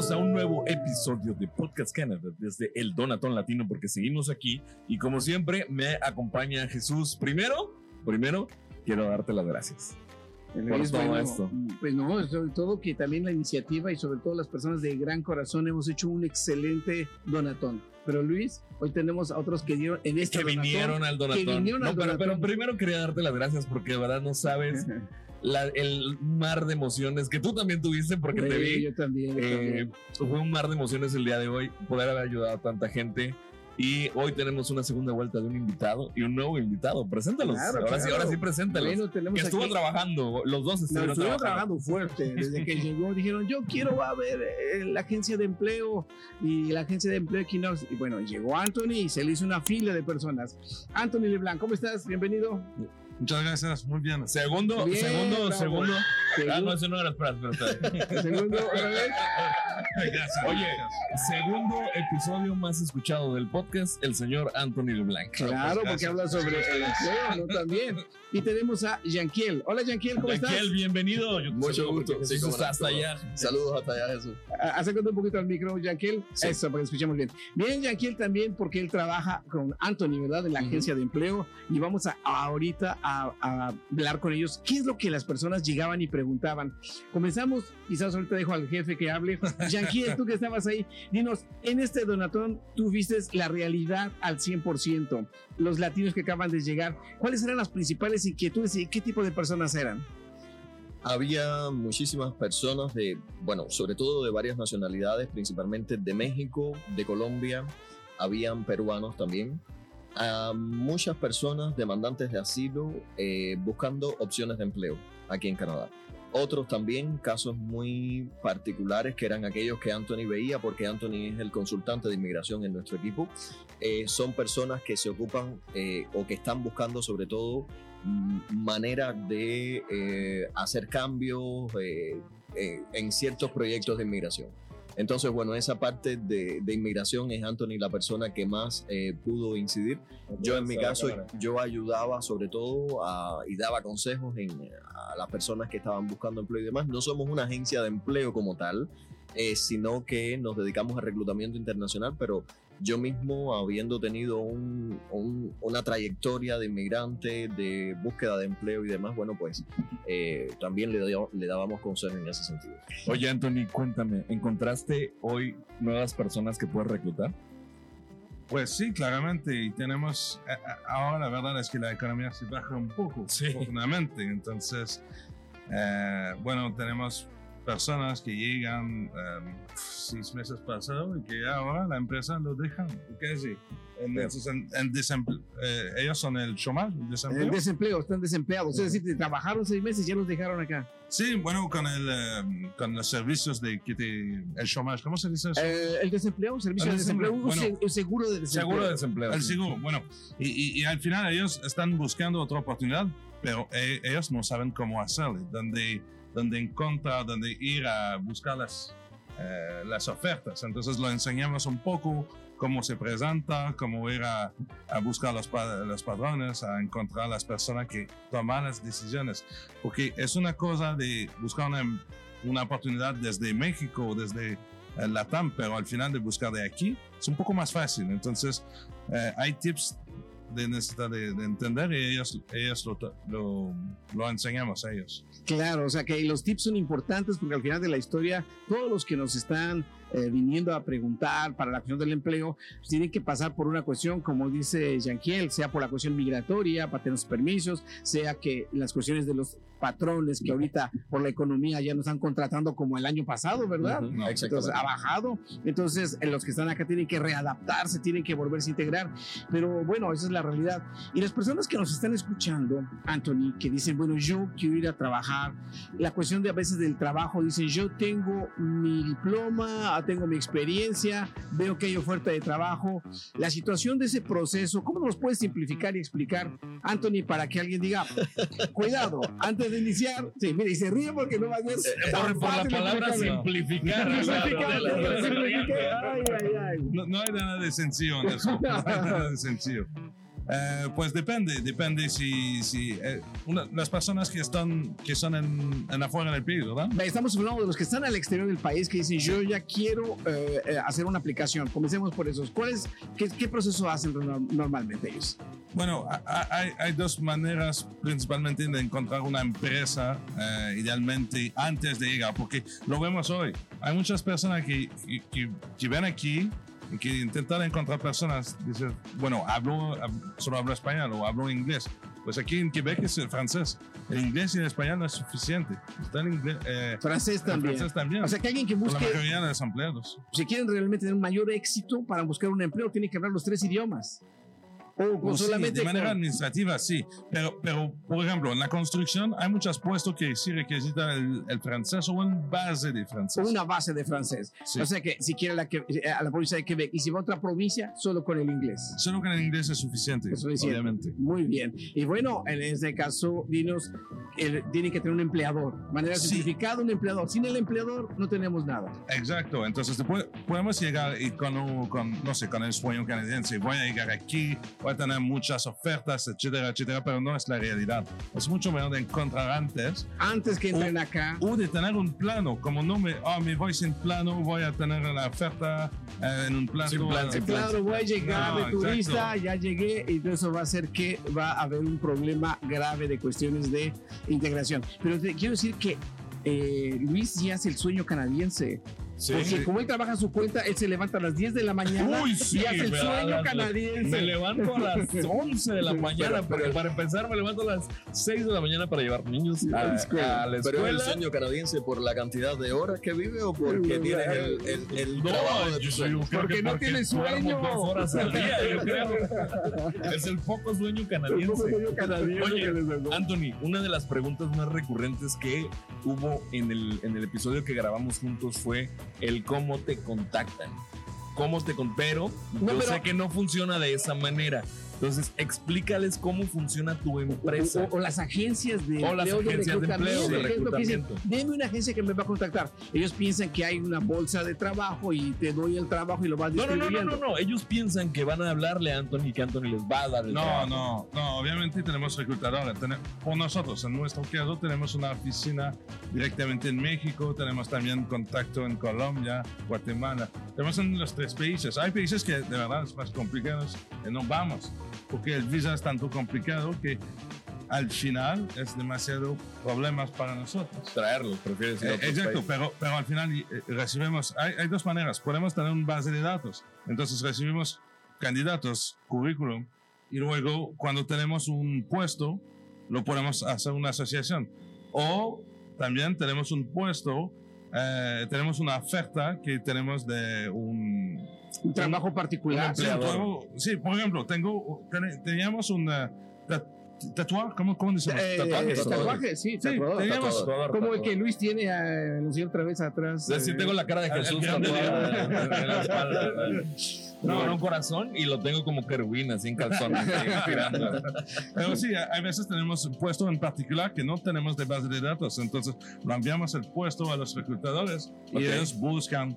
Bienvenidos a un nuevo episodio de Podcast Canada desde el Donatón Latino porque seguimos aquí y como siempre me acompaña Jesús. Primero, primero quiero darte las gracias. Por Es todo bueno, esto. Pues no, sobre todo que también la iniciativa y sobre todo las personas de gran corazón hemos hecho un excelente donatón. Pero Luis, hoy tenemos a otros que dieron en este que donatón, vinieron al Donatón. que vinieron No, al pero, pero Donatón. primero quería darte las gracias porque de verdad no sabes la- el mar de emociones que tú también tuviste porque te Sí, vi. Yo también. yo Eh, también. fue un mar de emociones el día de hoy, poder haber ayudado a tanta gente. Y hoy tenemos una segunda vuelta de un invitado y un nuevo invitado. Preséntalos. Claro, ahora sí, claro. ahora sí, preséntalos. Bueno, que estuvo aquí- trabajando, los dos No, estuvieron trabajando. trabajando fuerte. Desde que llegó dijeron, yo quiero a ver eh, la agencia de empleo y la agencia de empleo Equinox. Y bueno, llegó Anthony y se le hizo una fila de personas. Anthony Leblanc, ¿cómo estás? Bienvenido. Muchas gracias, muy bien. Segundo, Bien, segundo, bravo. segundo. Ah, Segundo- no, ese no era espera, espera. Segundo, otra vez. Gracias. Oye, segundo episodio más escuchado del podcast, el señor Anthony LeBlanc. Claro, porque gracias. habla sobre el empleo, ¿no? También. Y tenemos a Yanquiel. Hola, Yanquiel, ¿cómo estás? Yanquiel, bienvenido. Yo te Mucho gusto. porque Sí, hasta allá. Saludos hasta allá, Jesús. Acércate un poquito al micro, Yanquiel. Sí. Eso, para que escuchemos bien. Bien, Yanquiel también, porque él trabaja con Anthony, ¿verdad? De la Ujú. agencia de empleo. Y vamos a ahorita a, a hablar con ellos. ¿Qué es lo que las personas llegaban y preguntaban? Comenzamos, quizás ahorita dejo al jefe que hable. Yanquiel, tú que estabas ahí, dinos, en este donatón tú viste la realidad al 100%. Los latinos que acaban de llegar, ¿cuáles eran las principales inquietudes y qué tipo de personas eran? Había muchísimas personas de, bueno, sobre todo de varias nacionalidades, principalmente de México, de Colombia, habían peruanos también. A muchas personas demandantes de asilo eh, buscando opciones de empleo aquí en Canadá. Otros también, casos muy particulares que eran aquellos que Anthony veía, porque Anthony es el consultante de inmigración en nuestro equipo. Eh, son personas que se ocupan eh, o que están buscando sobre todo mm, maneras de eh, hacer cambios en ciertos proyectos de inmigración. Entonces, bueno, esa parte de, de inmigración es Anthony la persona que más eh, pudo incidir. Yo en mi caso, yo ayudaba sobre todo a- y daba consejos en, a las personas que estaban buscando empleo y demás. No somos una agencia de empleo como tal, eh, sino que nos dedicamos a reclutamiento internacional, pero yo mismo, habiendo tenido un- un- una trayectoria de inmigrante, de búsqueda de empleo y demás, bueno, pues eh, también le, dio- le dábamos consejos en ese sentido. Oye, Anthony, cuéntame, ¿encontraste hoy nuevas personas que puedes reclutar? Pues sí, claramente. Y tenemos, eh, eh, ahora la verdad es que la economía se baja un poco, Sí. afortunadamente. Entonces, eh, bueno, tenemos personas que llegan eh, seis meses pasados y que ahora la empresa lo dejan. Casi. En, en desemple- eh, ellos son el chômage, el desempleo. El desempleo, están desempleados. Es decir, trabajaron seis meses y ya los dejaron acá. Sí, bueno, con, el, eh, con los servicios de que te, el chômage, ¿cómo se dice eso? Eh, el desempleo, un servicio El de desempleo, un seguro de desempleo. Seguro de desempleo. El sí. seguro, bueno, y, y- y al final ellos están buscando otra oportunidad, pero e- ellos no saben cómo hacerlo, dónde, dónde encontrar, dónde ir a buscar las, eh, las ofertas. Entonces lo enseñamos un poco cómo se presenta, cómo ir a, a buscar los, los padrones, a encontrar las personas que toman las decisiones. Porque es una cosa de buscar una, una oportunidad desde México desde eh, Latam, pero al final de buscar de aquí es un poco más fácil. Entonces, eh, hay tips de necesidad de, de entender y ellos, ellos lo, lo, lo enseñamos a ellos. Claro, o sea que los tips son importantes porque al final de la historia, todos los que nos están eh, viniendo a preguntar para la cuestión del empleo, pues tienen que pasar por una cuestión, como dice Yanquiel, sea por la cuestión migratoria, para tener los permisos, sea que las cuestiones de los patrones que ahorita por la economía ya no están contratando como el año pasado, ¿verdad? Ujú, No, Entonces ha bajado. Entonces, en los que están acá tienen que readaptarse, tienen que volverse a integrar. Pero bueno, esa es la realidad. Y las personas que nos están escuchando, Anthony, que dicen, bueno, yo quiero ir a trabajar. La cuestión de a veces del trabajo, dicen, yo tengo mi diploma, tengo mi experiencia, veo que hay oferta de trabajo. La situación de ese proceso, ¿cómo nos puedes simplificar y explicar, Anthony, para que alguien diga, cuidado, antes de iniciar, sí, mire, y se ríe porque no va a ser Por, por la palabra simplificar. Simplificar, ¿verdad? simplificar. Ay, ay, ay. No, no hay nada de sencillo en eso. No hay nada de sencillo. Eh, pues depende, depende si, si eh, una- las personas que están, que son en, en afuera del país, ¿verdad? Estamos hablando de los que están al exterior del país que dicen yo ya quiero eh, hacer una aplicación. Comencemos por esos. ¿Cuál es, qué, qué proceso hacen no- normalmente ellos? Bueno, hay, hay dos maneras principalmente de encontrar una empresa, idealmente antes de llegar, porque lo vemos hoy. Hay muchas personas que, que, que- que ven aquí que intentan encontrar personas, bueno, hablo, hab- solo hablo español o hablo inglés. Pues aquí en Quebec es el francés. El inglés y el español no es suficiente. Está el inglés, eh, Francés también. francés también. O sea que alguien que Por la busque, mayoría de los empleados. si quieren realmente tener un mayor éxito para buscar un empleo, tiene que hablar los tres idiomas. O con O sí, solamente de manera con- administrativa, sí. Pero, pero, por ejemplo, en la construcción hay muchos puestos que sí requisitan el, el francés o una base de francés. una base de francés. Sí. O sea que si quiere la que- eh, a la provincia de Quebec y si va a otra provincia, solo con el inglés. Solo en el inglés es suficiente, Es suficiente. obviamente. Muy bien. Y bueno, en este caso, dinos, el- tiene que tener un empleador. Manera Sí. simplificada, un empleador. Sin el empleador no tenemos nada. Exacto. Entonces, después podemos llegar y con, un- con, no sé, con el sueño canadiense. Voy a llegar aquí, voy a tener muchas ofertas, etcétera, etcétera, pero no es la realidad. Es mucho mejor de encontrar antes Antes que entren acá, o de tener un plano. Como no me, ah, me voy sin plano, voy a tener la oferta eh, en un plano. Sin plan, sin plan. claro, voy a llegar No, de exacto. turista, ya llegué, y eso va a hacer que va a haber un problema grave de cuestiones de integración. Pero te quiero decir que eh, Luis ya hace el sueño canadiense. Sí. Porque como él trabaja a su cuenta, él se levanta a las 10 de la mañana Uy, sí, y hace el sueño la- canadiense. Me levanto a las 11 de la mañana, Pero- porque pero- para empezar me levanto a las 6 de la mañana para llevar niños a, A la escuela. a la Pero es el sueño canadiense por la cantidad de horas que vive o porque No, tienes el, el, el No, trabajo de yo soy creo Porque que no tiene sueño. dos horas al día, yo creo. Es el poco sueño canadiense. sueño canadiense Oye. Anthony, una de las preguntas más recurrentes que hubo en el, en el episodio que grabamos juntos fue el cómo te contactan. ¿Cómo te con Pero No, yo pero- sé que no funciona de esa manera. Entonces, explícales cómo funciona tu empresa. O, o las agencias de O las empleo, agencias de empleo, de reclutamiento, que que dicen. Deme una agencia que me va a contactar. Ellos piensan que hay una bolsa de trabajo y te doy el trabajo y lo vas No, no, no, no, distribuyendo. no, no. Ellos piensan que van a hablarle a Anthony y que Anthony les va a dar el No, trabajo. no, no, obviamente tenemos reclutadores. Por nosotros, en nuestro caso, tenemos una oficina directamente en México, tenemos también contacto en Colombia, Guatemala. Tenemos en los tres países. Hay países que de verdad es más complicados y no vamos, porque el visa es tanto complicado que al final es demasiado problemas para nosotros. Traerlos, prefieres ir a Eh, otros exacto, países. pero, pero al final eh, recibimos, hay, hay dos maneras, podemos tener una base de datos, entonces recibimos candidatos, currículum, y luego cuando tenemos un puesto, lo podemos hacer una asociación. O también tenemos un puesto, eh, tenemos una oferta que tenemos de un... Un trabajo particular. Sí, empleador. sí, por ejemplo, tengo, ten- teníamos un eh, ta- tatuaje, ¿cómo, cómo decimos? Eh, Tatuajes, eh, tatuador. tatuaje, sí, Sí, tatuador. teníamos, Tatuador. Como el que Luis tiene a anunciar otra vez atrás. Es decir, eh, tengo la cara de Jesús No, no, un corazón y lo tengo como querubín, así en calzones. Pero sí, a a veces tenemos un puesto en particular que no tenemos de base de datos, entonces lo enviamos el puesto a los reclutadores y ellos buscan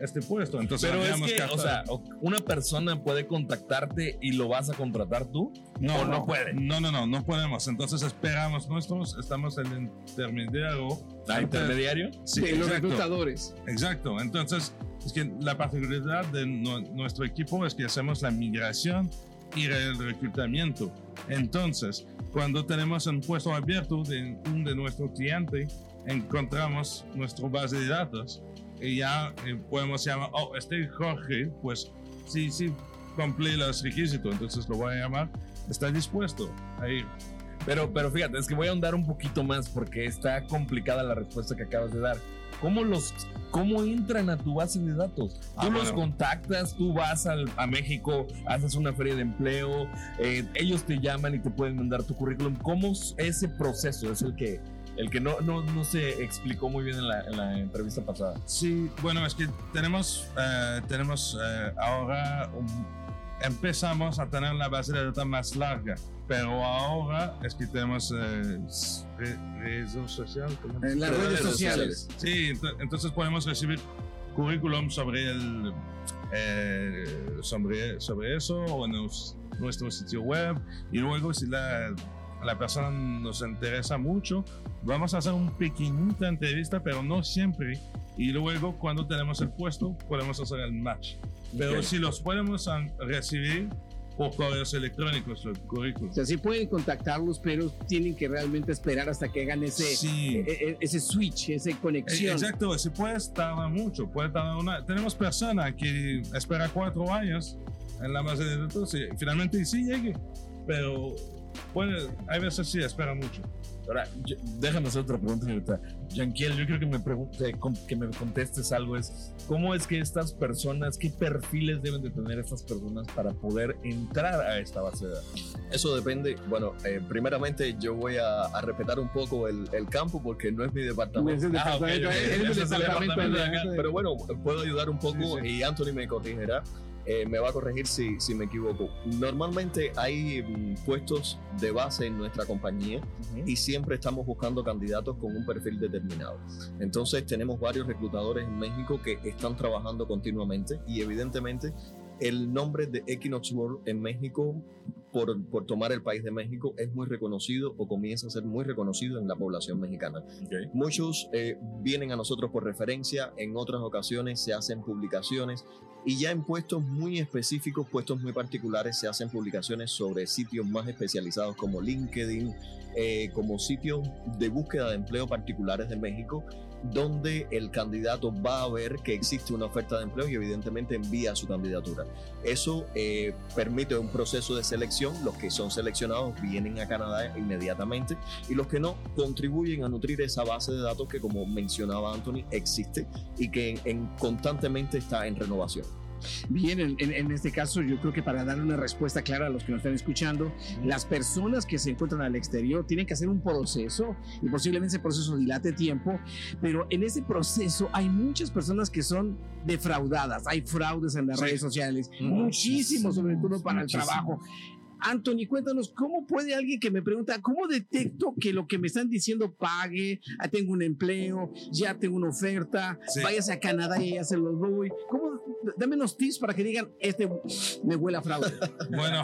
este puesto. Entonces Pero es que, o sea, una persona puede contactarte y lo vas a contratar tú. o no puede. No, no, no, no podemos. Entonces esperamos nuestros, estamos en el intermediario. ¿A intermediario? Sí, de los reclutadores. Exacto. Entonces, es que la particularidad de nu- nuestro equipo es que hacemos la migración y el reclutamiento. Entonces, cuando tenemos un puesto abierto de un de nuestros clientes, encontramos nuestra base de datos y ya eh, podemos llamar, oh, este Jorge, pues sí, sí, cumple los requisitos, entonces lo voy a llamar, está dispuesto a ir. Pero, pero fíjate, es que voy a ahondar un poquito más porque está complicada la respuesta que acabas de dar. ¿Cómo los cómo entran a tu base de datos? Tú Ah, los bueno. contactas, tú vas al- a México, haces una feria de empleo, eh, ellos te llaman y te pueden mandar tu currículum. ¿Cómo es ese proceso? Es el que el que no, no, no se explicó muy bien en la, en la entrevista pasada. Sí, bueno, es que tenemos, eh, tenemos eh, ahora, un- empezamos a tener la base de datos más larga, pero ahora es que tenemos eh, re- redes sociales. ¿cómo? En las redes redes sociales. Sí, ento- entonces podemos recibir currículum sobre el eh, sobre, sobre eso o nos nuestro sitio web y luego si la, la persona nos interesa mucho, vamos a hacer una pequeñita entrevista, pero no siempre. Y luego cuando tenemos el puesto, podemos hacer el match. Pero si los podemos recibir por correos electrónicos, los currículos. O sea, sí pueden contactarlos, pero tienen que realmente esperar hasta que hagan ese, Sí. e- e- ese switch, esa conexión. Exacto, si puedes tardar mucho, puede tardar una. Tenemos personas que espera cuatro años en la base de datos y finalmente sí llegue, pero puede, hay veces sí espera mucho. Ahora, yo- déjame hacer otra pregunta, señorita. Yanquiel, yo creo que me pregunte, que me contestes algo es, ¿cómo es que estas personas, qué perfiles deben de tener estas personas para poder entrar a esta base de datos? Eso depende, bueno, eh, primeramente yo voy a, a respetar un poco el, el campo porque no es mi departamento. Pero bueno, puedo ayudar un poco Sí, sí. y Anthony me corregirá. Eh, me va a corregir si, si me equivoco. Normalmente hay mm, puestos de base en nuestra compañía y siempre estamos buscando candidatos con un perfil determinado. Entonces tenemos varios reclutadores en México que están trabajando continuamente y evidentemente el nombre de Equinox World en México, por, por tomar el país de México, es muy reconocido o comienza a ser muy reconocido en la población mexicana. Muchos eh, vienen a nosotros por referencia, en otras ocasiones se hacen publicaciones y ya en puestos muy específicos, puestos muy particulares, se hacen publicaciones sobre sitios más especializados como LinkedIn, eh, como sitios de búsqueda de empleo particulares de México, donde el candidato va a ver que existe una oferta de empleo y evidentemente envía su candidatura. Eso eh, permite un proceso de selección, los que son seleccionados vienen a Canadá inmediatamente y los que no contribuyen a nutrir esa base de datos que como mencionaba Anthony existe y que en- en- constantemente está en renovación. Bien, en, este caso yo creo que para dar una respuesta clara a los que nos están escuchando, las personas que se encuentran al exterior tienen que hacer un proceso y posiblemente ese proceso dilate tiempo, pero en ese proceso hay muchas personas que son defraudadas, hay fraudes en las Sí. redes sociales, Muchísimos, muchísimos, sobre todo para el trabajo. Anthony, cuéntanos, ¿cómo puede alguien que me pregunta, cómo detecto que lo que me están diciendo pague, ah, tengo un empleo, ya tengo una oferta, Sí. váyase a Canadá y ya se los doy? ¿Cómo? Dame unos tips para que digan, este me huele a fraude. Bueno,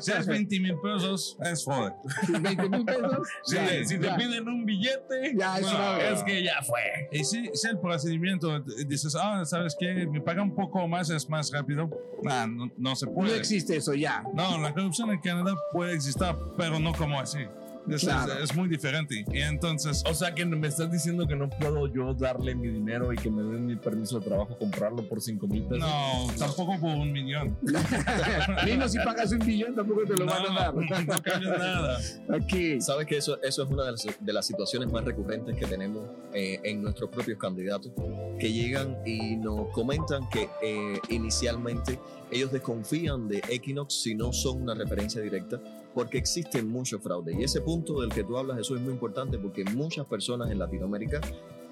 si es 20 mil pesos, es fraude. 20 mil pesos. Si, ya, si te piden un billete, Ya, es Bueno, es que ya fue. Y si, si el procedimiento dices, ah, ¿sabes qué? Me paga un poco más, es más rápido. Nah, no, no se No puede. existe eso ya. No, la corrupción en Canadá puede existir, pero no como así. Es, Claro. es- es muy diferente. Y entonces, O sea que me estás diciendo que no puedo yo darle mi dinero y que me den mi permiso de trabajo, comprarlo por 5 mil pesos. no, tampoco por un millón. Menos si pagas un billón, tampoco te lo no, van a dar. no cambia nada. Aquí. Sabes que eso, eso es una de las, de las situaciones más recurrentes que tenemos eh, en nuestros propios candidatos, que llegan y nos comentan que eh, inicialmente ellos desconfían de Equinox si no son una referencia directa, porque existe mucho fraude. Y ese punto del que tú hablas, eso es muy importante, porque muchas personas en Latinoamérica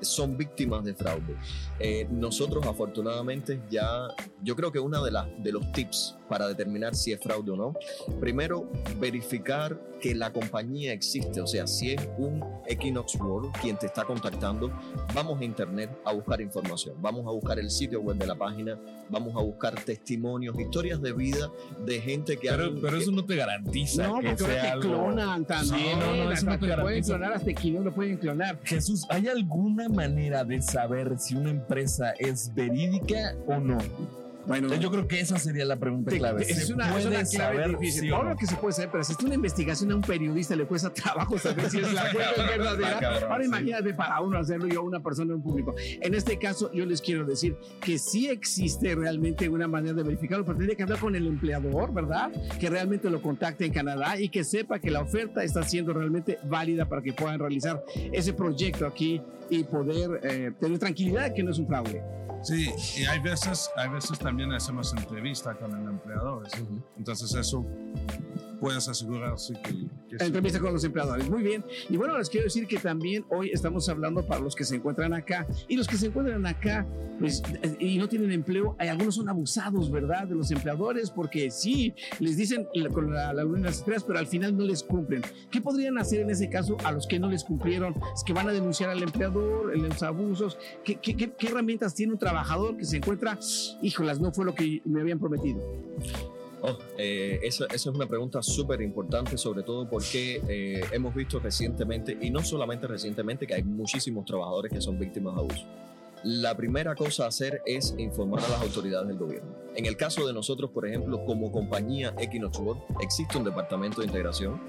son víctimas de fraude. Eh, nosotros afortunadamente ya, yo creo que uno de, las de los tips para determinar si es fraude o no, primero verificar que la compañía existe, o sea, si es un Equinox World quien te está contactando, vamos a internet a buscar información, vamos a buscar el sitio web de la página, vamos a buscar testimonios, historias de vida de gente que Pero, han- pero que- eso no te garantiza No, que sea te algo. clonan también. No, no, no, eso no te te pueden clonar, hasta Equinox lo pueden clonar. Jesús, ¿hay alguna manera de saber si una empresa es verídica o no? Bueno, Yo creo que esa sería la pregunta Te- clave. es ¿Se una, es una clave saber difícil. Todo no? lo que se puede saber, pero si es una investigación a un periodista le cuesta trabajo saber si es la Está verdadera. Ahora sí. imagínate para uno hacerlo y a una persona en público. En este caso, yo les quiero decir que sí existe realmente una manera de verificarlo, pero tiene que hablar con el empleador, ¿verdad? Que realmente lo contacte en Canadá y que sepa que la oferta está siendo realmente válida para que puedan realizar ese proyecto aquí y poder eh, tener tranquilidad que no es un fraude. Sí, y hay veces, hay veces también hacemos entrevista con el empleador. Entonces eso puedes asegurarse que, que entrevista con los empleadores. Muy bien. Y bueno, les quiero decir que también hoy estamos hablando para los que se encuentran acá. Y los que se encuentran acá pues, y no tienen empleo, hay algunos son abusados, ¿verdad? De los empleadores, porque sí, les dicen con la, la luna las estrellas, pero al final no les cumplen. ¿Qué podrían hacer en ese caso a los que no les cumplieron? Es que van a denunciar al empleador, los abusos. ¿Qué, qué, qué- qué herramientas tiene un trabajador que se encuentra, híjolas, no fue lo que me habían prometido? Oh, eh, esa, esa es una pregunta súper importante, sobre todo porque eh, hemos visto recientemente, y no solamente recientemente, que hay muchísimos trabajadores que son víctimas de abuso. La primera cosa a hacer es informar a las autoridades del gobierno. En el caso de nosotros, por ejemplo, como compañía Equinox World, existe un departamento de integración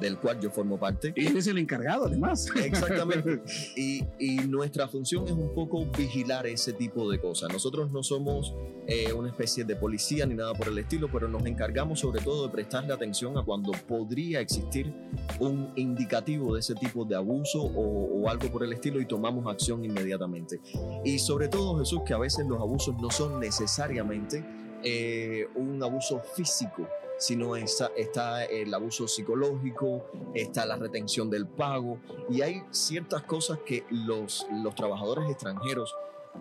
del cual yo formo parte. Y él es el encargado, además. Exactamente. Y, y nuestra función es un poco vigilar ese tipo de cosas. Nosotros no somos eh, una especie de policía ni nada por el estilo, pero nos encargamos sobre todo de prestarle atención a cuando podría existir un indicativo de ese tipo de abuso o, o algo por el estilo y tomamos acción inmediatamente. Y sobre todo, Jesús, que a veces los abusos no son necesariamente eh, un abuso físico, sino está, está el abuso psicológico, está la retención del pago y hay ciertas cosas que los, los trabajadores extranjeros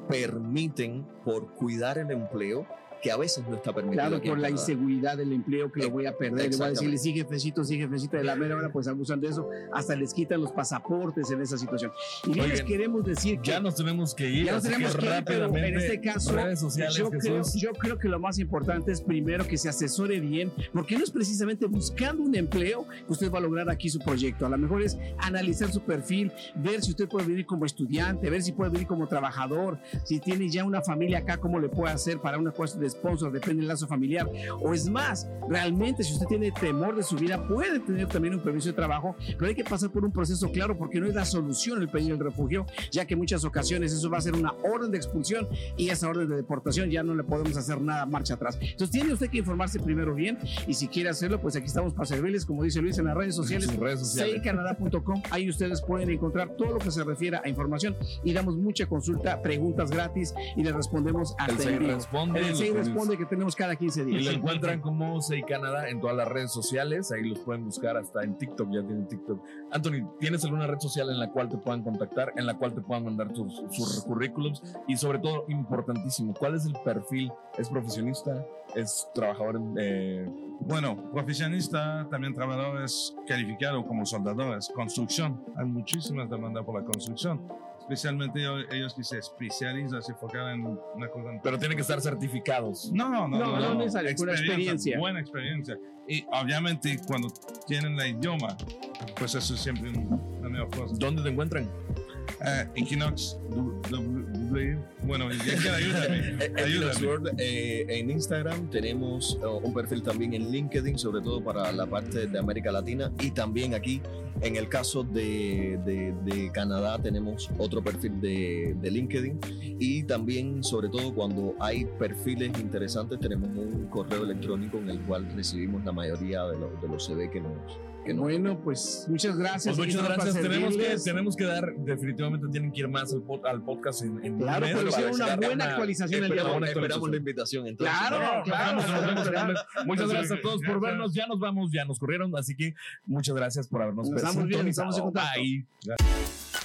permiten por cuidar el empleo que a veces no está permitido. Claro, por la inseguridad del empleo que lo voy a perder. Le voy a decirle, sí, jefecito, sí, jefecito, de la mera hora, pues abusan de eso. Hasta les quitan los pasaportes en esa situación. Y bien, les Oigan, queremos decir que Ya nos tenemos que ir. ya nos tenemos que ir, pero en este caso, redes sociales, yo creo, yo creo que lo más importante es primero que se asesore bien, porque no es precisamente buscando un empleo que usted va a lograr aquí su proyecto. A lo mejor es analizar su perfil, ver si usted puede venir como estudiante, ver si puede venir como trabajador, si tiene ya una familia acá, cómo le puede hacer para una cuestión de sponsor, depende del lazo familiar. O es más, realmente si usted tiene temor de su vida, puede tener también un permiso de trabajo, pero hay que pasar por un proceso claro porque no es la solución el pedir el refugio, ya que en muchas ocasiones eso va a ser una orden de expulsión y esa orden de deportación ya no le podemos hacer nada marcha atrás. Entonces tiene usted que informarse primero bien y si quiere hacerlo, pues aquí estamos para servirles, como dice Luis, en las redes sociales. Redes sociales. Ahí ustedes pueden encontrar todo lo que se refiere a información y damos mucha consulta, preguntas gratis y les respondemos a El Sei responde. El responde que tenemos cada 15 Y días. lo encuentran como Sei Canadá en todas las redes sociales. Ahí los pueden buscar hasta en TikTok. Ya tienen TikTok. Anthony, ¿tienes alguna red social en la cual te puedan contactar, en la cual te puedan mandar tus, sus currículums? Y sobre todo, importantísimo, ¿cuál es el perfil? ¿Es profesionista? ¿Es trabajador en, eh, Bueno, profesionista, también trabajadores calificados como soldadores, construcción. Hay muchísimas demandas por la construcción, especialmente ellos, ellos que se especializan, se enfocan en una cosa. pero tienen que estar certificados? No, no, no, No, no, experiencia. Buena experiencia. Y obviamente cuando tienen la idioma, pues eso es siempre un- una mejor cosa. ¿Dónde te encuentran? Eh, Equinox W, bueno, ya que ayúdame, ayúdame. World, eh, en Instagram tenemos eh, un perfil también en LinkedIn, sobre todo para la parte de América Latina. Y también aquí en el caso de, de- de Canadá tenemos otro perfil de, de LinkedIn. Y también sobre todo cuando hay perfiles interesantes tenemos un correo electrónico en el cual recibimos la mayoría de, los- de los CV que nos... Que nos Bueno, pues muchas gracias. Pues muchas gracias. Tenemos que, tenemos que dar, definitivamente tienen que ir más al, pod- al podcast en, en Claro, un mes pero para hicieron una buena actualización el día de Esperamos hoy. esperamos la invitación entonces. Claro, No, no, claro. nos vemos. Muchas gracias a todos por vernos. Ya nos vamos, ya nos corrieron. Así que muchas gracias por habernos Nos estamos viendo, sintonizado. estamos en contacto. Bye.